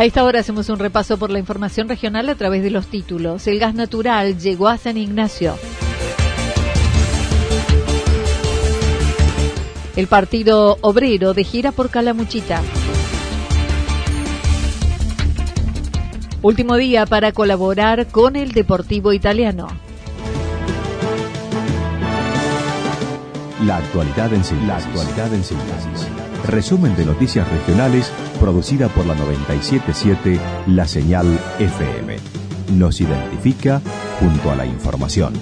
A esta hora hacemos un repaso por la información regional a través de los títulos. El gas natural llegó a San Ignacio. El Partido Obrero de gira por Calamuchita. Último día para colaborar con el Deportivo Italiano. La actualidad en síntesis. La actualidad en. Resumen de noticias regionales producida por la 977 La Señal FM. Nos identifica junto a la información.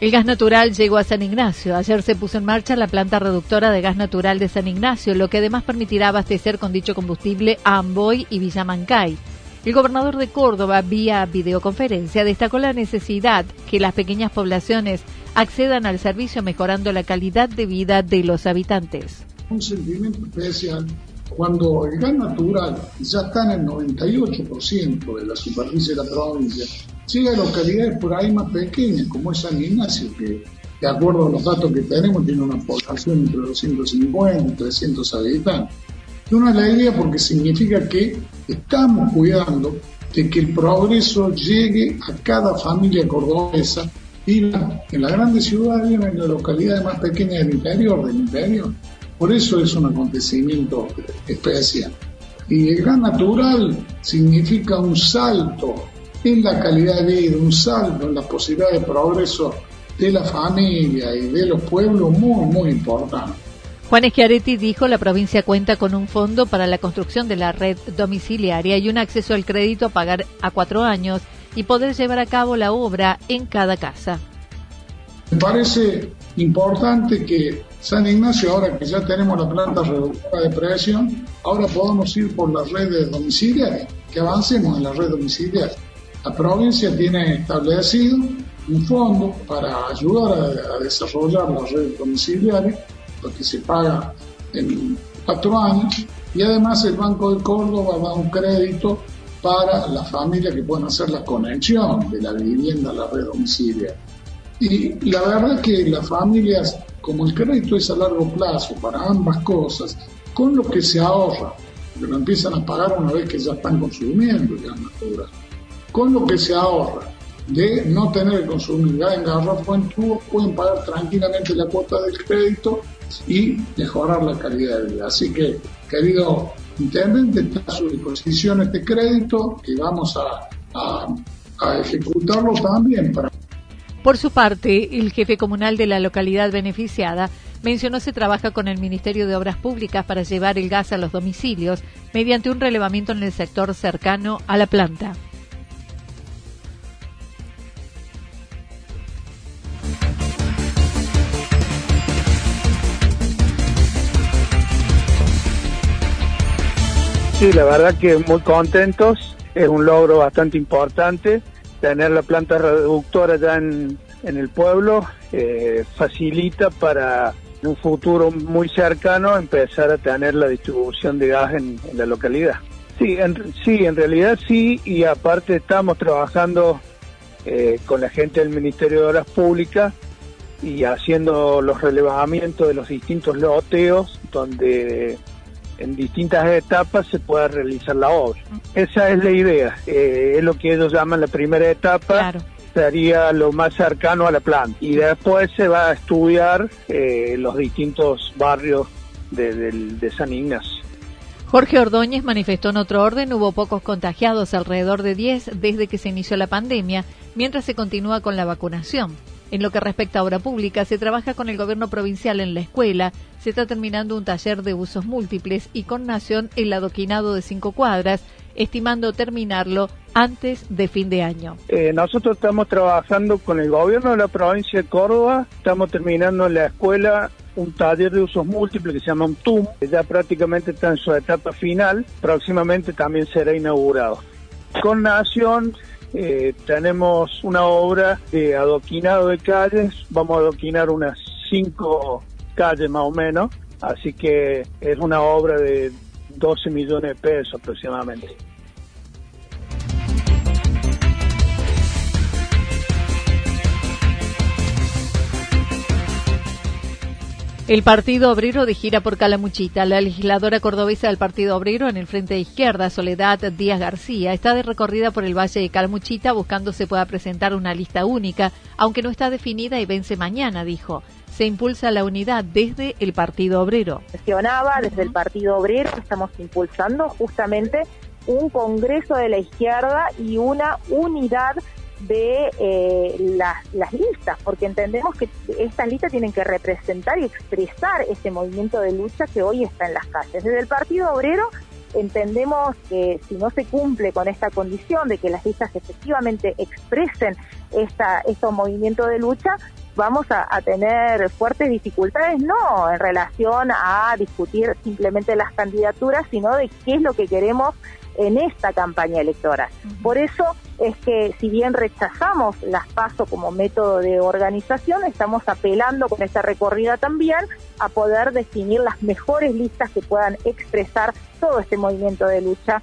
El gas natural llegó a San Ignacio. Ayer se puso en marcha la planta reductora de gas natural de San Ignacio, lo que además permitirá abastecer con dicho combustible a Amboy y Villamancay. El gobernador de Córdoba, vía videoconferencia, destacó la necesidad que las pequeñas poblaciones accedan al servicio mejorando la calidad de vida de los habitantes. Un sentimiento especial cuando el gas natural ya está en el 98% de la superficie de la provincia, llega a localidades por ahí más pequeñas, como es San Ignacio, que de acuerdo a los datos que tenemos tiene una población entre 250 y 300 habitantes. Es una alegría porque significa que estamos cuidando de que el progreso llegue a cada familia cordobesa y en las grandes ciudades y en las localidades más pequeñas del interior, del interior. Por eso es un acontecimiento especial. Y el gas natural significa un salto en la calidad de vida, un salto en la posibilidad de progreso de la familia y de los pueblos muy, muy importante. Juan Schiaretti dijo la provincia cuenta con un fondo para la construcción de la red domiciliaria y un acceso al crédito a pagar a cuatro años y poder llevar a cabo la obra en cada casa. Me parece importante que San Ignacio, ahora que ya tenemos la planta reductora de presión, ahora podamos ir por las redes domiciliarias, que avancemos en la red domiciliaria. La provincia tiene establecido un fondo para ayudar a, a desarrollar la red domiciliaria, lo que se paga en cuatro años, y además el Banco de Córdoba da un crédito para las familias que puedan hacer la conexión de la vivienda a la red domiciliaria. Y la verdad es que las familias, como el crédito es a largo plazo para ambas cosas, con lo que se ahorra, que lo empiezan a pagar una vez que ya están consumiendo gas natural, con lo que se ahorra de no tener que consumir gas en garrafa en tubo, pueden pagar tranquilamente la cuota del crédito y mejorar la calidad de vida. Así que, querido intendente, está a su disposición este crédito que vamos a, a, a ejecutarlo también para por su parte, el jefe comunal de la localidad beneficiada mencionó se trabaja con el Ministerio de Obras Públicas para llevar el gas a los domicilios mediante un relevamiento en el sector cercano a la planta. Sí, la verdad que muy contentos, es un logro bastante importante tener la planta reductora ya en, el pueblo eh, facilita para en un futuro muy cercano empezar a tener la distribución de gas en, la localidad. Sí, en, sí, en realidad sí, y aparte estamos trabajando eh, con la gente del Ministerio de Obras Públicas y haciendo los relevamientos de los distintos loteos donde en distintas etapas se pueda realizar la obra. Esa es la idea, eh, es lo que ellos llaman la primera etapa. Sería lo más cercano a la planta. Y después se va a estudiar eh, los distintos barrios de San Ignacio. Jorge Ordóñez manifestó en otro orden, hubo pocos contagiados, alrededor de 10 desde que se inició la pandemia, mientras se continúa con la vacunación. En lo que respecta a obra pública, se trabaja con el gobierno provincial en la escuela, se está terminando un taller de usos múltiples y con Nación el adoquinado de cinco cuadras, estimando terminarlo antes de fin de año. Eh, nosotros estamos trabajando con el gobierno de la provincia de Córdoba, estamos terminando en la escuela un taller de usos múltiples que se llama un TUM, ya prácticamente está en su etapa final, próximamente también será inaugurado. Con Nación eh, tenemos una obra de adoquinado de calles, vamos a adoquinar unas cinco calles más o menos, así que es una obra de 12 millones de pesos aproximadamente. El Partido Obrero de gira por Calamuchita. La legisladora cordobesa del Partido Obrero en el Frente de Izquierda, Soledad Díaz García, está de recorrida por el Valle de Calamuchita buscando se pueda presentar una lista única, aunque no está definida y vence mañana, dijo. Se impulsa la unidad desde el Partido Obrero. Mencionaba desde el Partido Obrero estamos impulsando justamente un congreso de la izquierda y una unidad de eh, las, listas, porque entendemos que estas listas tienen que representar y expresar ese movimiento de lucha que hoy está en las calles. Desde el Partido Obrero entendemos que si no se cumple con esta condición de que las listas efectivamente expresen esta, estos movimientos de lucha, vamos a, a, tener fuertes dificultades, no en relación a discutir simplemente las candidaturas, sino de qué es lo que queremos en esta campaña electoral. Por eso es que si bien rechazamos las PASO como método de organización, estamos apelando con esta recorrida también a poder definir las mejores listas que puedan expresar todo este movimiento de lucha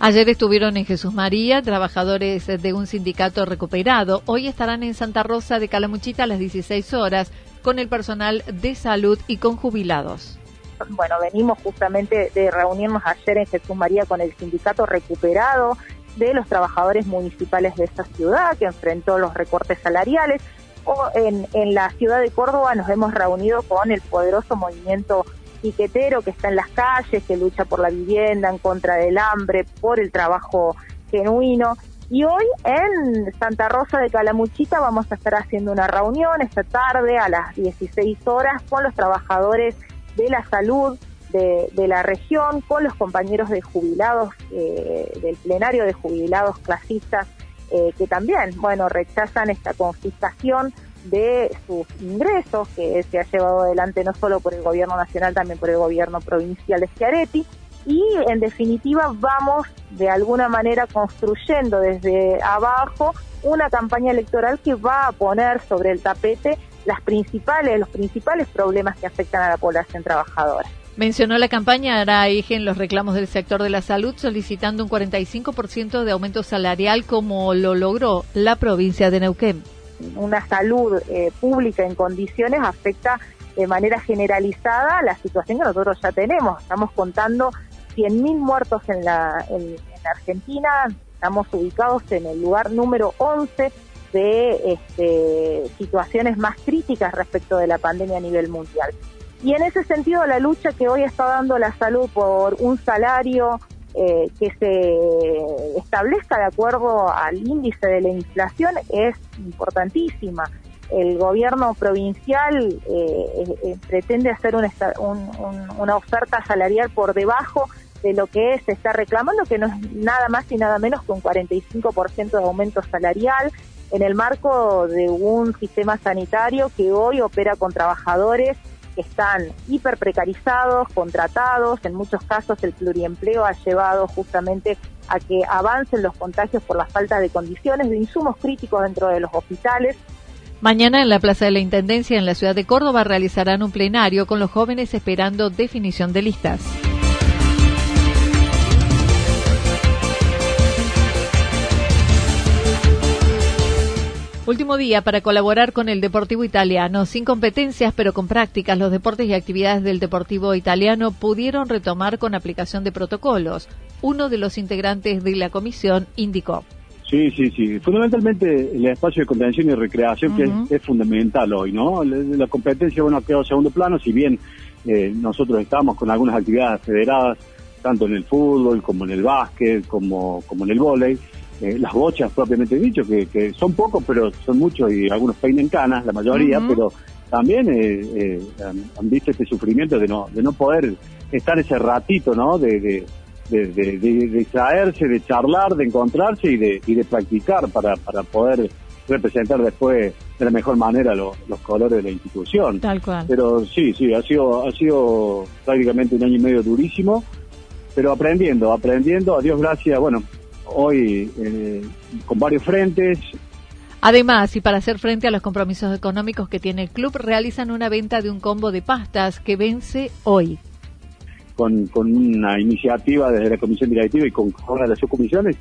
Ayer estuvieron en Jesús María, trabajadores de un sindicato recuperado. Hoy estarán en Santa Rosa de Calamuchita a las 16 horas con el personal de salud y con jubilados bueno, venimos justamente de reunirnos ayer en Jesús María con el sindicato recuperado de los trabajadores municipales de esta ciudad que enfrentó los recortes salariales. O en, en la ciudad de Córdoba nos hemos reunido con el poderoso movimiento piquetero que está en las calles, que lucha por la vivienda, en contra del hambre, por el trabajo genuino. Y hoy en Santa Rosa de Calamuchita vamos a estar haciendo una reunión esta tarde a las 16 horas con los trabajadores de la salud de, la región con los compañeros de jubilados eh, del plenario de jubilados clasistas eh, que también, bueno, rechazan esta confiscación de sus ingresos que se ha llevado adelante no solo por el gobierno nacional, también por el gobierno provincial de Schiaretti. Y en definitiva vamos de alguna manera construyendo desde abajo una campaña electoral que va a poner sobre el tapete las principales, los principales problemas que afectan a la población trabajadora. Mencionó la campaña hará eje en los reclamos del sector de la salud solicitando un 45% de aumento salarial como lo logró la provincia de Neuquén. Una salud eh, pública en condiciones afecta de manera generalizada la situación que nosotros ya tenemos. Estamos contando 100.000 muertos en la, en Argentina, estamos ubicados en el lugar número 11 de este, situaciones más críticas respecto de la pandemia a nivel mundial. Y en ese sentido, la lucha que hoy está dando la salud por un salario eh, que se establezca de acuerdo al índice de la inflación es importantísima. El gobierno provincial eh, eh, pretende hacer una, una oferta salarial por debajo de lo que se está reclamando, que no es nada más y nada menos que un 45% de aumento salarial, en el marco de un sistema sanitario que hoy opera con trabajadores están hiper precarizados, contratados, en muchos casos el pluriempleo ha llevado justamente a que avancen los contagios por la falta de condiciones, de insumos críticos dentro de los hospitales. Mañana en la Plaza de la Intendencia en la ciudad de Córdoba realizarán un plenario con los jóvenes esperando definición de listas. Último día para colaborar con el Deportivo Italiano. Sin competencias, pero con prácticas, los deportes y actividades del Deportivo Italiano pudieron retomar con aplicación de protocolos. Uno de los integrantes de la comisión indicó. Sí, sí, sí. Fundamentalmente el espacio de contención y recreación, que es, fundamental hoy, ¿no? La, competencia, bueno, ha quedado segundo plano, si bien eh, nosotros estamos con algunas actividades federadas, tanto en el fútbol como en el básquet, como, como en el vóley, eh, las bochas propiamente dicho, que, son pocos, pero son muchos y algunos peinen canas, la mayoría, pero también eh, eh, han, visto este sufrimiento de no, de no poder estar ese ratito, ¿no? De, de, de, distraerse, de charlar, de encontrarse y de, y de practicar para, para poder representar después de la mejor manera los colores de la institución. Tal cual. Pero sí, sí, ha sido, ha sido prácticamente un año y medio durísimo, pero aprendiendo, aprendiendo, a Dios gracias, bueno, hoy eh, con varios frentes. Además, y para hacer frente a los compromisos económicos que tiene el club, realizan una venta de un combo de pastas que vence hoy. Con, una iniciativa desde la comisión directiva y con una de las subcomisiones,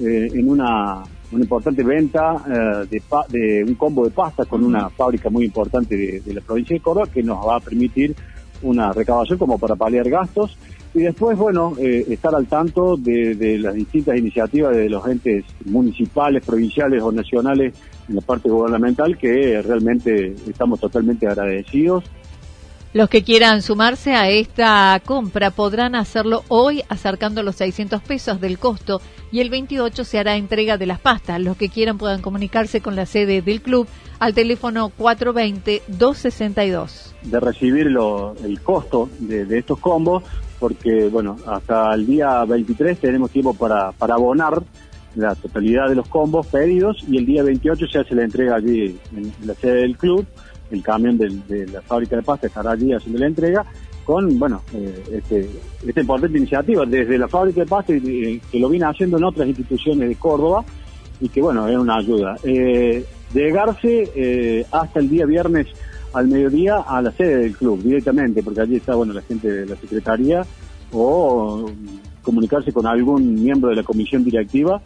eh, en una, una, importante venta eh, de, de, un combo de pastas con una fábrica muy importante de, de la provincia de Córdoba que nos va a permitir una recaudación como para paliar gastos y después, bueno, eh, estar al tanto de, las distintas iniciativas de los entes municipales, provinciales o nacionales en la parte gubernamental que realmente estamos totalmente agradecidos. Los que quieran sumarse a esta compra podrán hacerlo hoy acercando los 600 pesos del costo y el 28 se hará entrega de las pastas. Los que quieran puedan comunicarse con la sede del club al teléfono 420-262. De recibir el costo de estos combos porque, bueno, hasta el día 23 tenemos tiempo para, para abonar la totalidad de los combos pedidos y el día 28 se hace la entrega allí en, la sede del club, el camión de la fábrica de pasta estará allí haciendo la entrega con, bueno, eh, este, esta importante iniciativa desde la fábrica de pasta que lo viene haciendo en otras instituciones de Córdoba y que, bueno, es una ayuda. Eh, llegarse eh, hasta el día viernes al mediodía a la sede del club directamente, porque allí está bueno la gente de la secretaría o comunicarse con algún miembro de la comisión directiva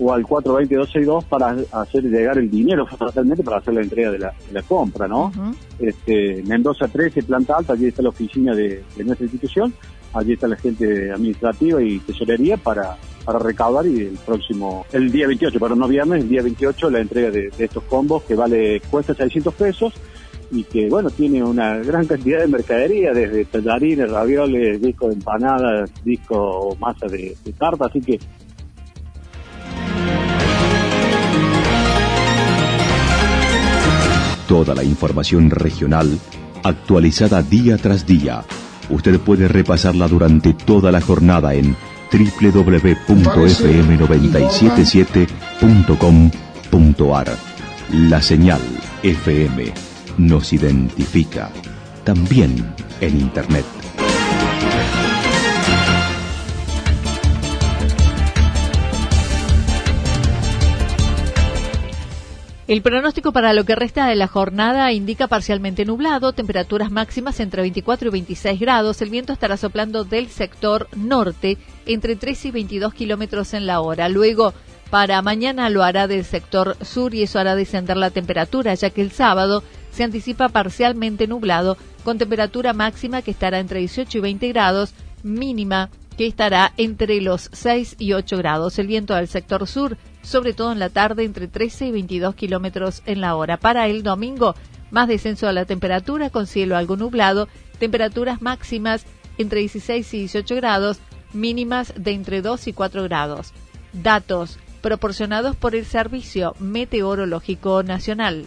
o al 420-262 para hacer llegar el dinero fundamentalmente para hacer la entrega de la, compra, ¿no? este, Mendoza 13, planta alta, allí está la oficina de, nuestra institución, allí está la gente administrativa y tesorería para, para recaudar y el próximo, el día 28, para no viernes, el día 28 la entrega de, de estos combos que vale, cuesta 600 pesos y que bueno tiene una gran cantidad de mercadería desde tallarines, ravioles, disco de empanadas, disco masa de, de tarta, así que toda la información regional actualizada día tras día. Usted puede repasarla durante toda la jornada en www.fm977.com.ar. La señal FM nos identifica, también en Internet. El pronóstico para lo que resta de la jornada indica parcialmente nublado, temperaturas máximas entre 24 y 26 grados. El viento estará soplando del sector norte entre 13 y 22 kilómetros en la hora. Luego, para mañana lo hará del sector sur y eso hará descender la temperatura, ya que el sábado se anticipa parcialmente nublado, con temperatura máxima que estará entre 18 y 20 grados, mínima que estará entre los 6 y 8 grados. El viento del sector sur, sobre todo en la tarde, entre 13 y 22 kilómetros en la hora. Para el domingo, más descenso de la temperatura, con cielo algo nublado, temperaturas máximas entre 16 y 18 grados, mínimas de entre 2 y 4 grados. Datos proporcionados por el Servicio Meteorológico Nacional.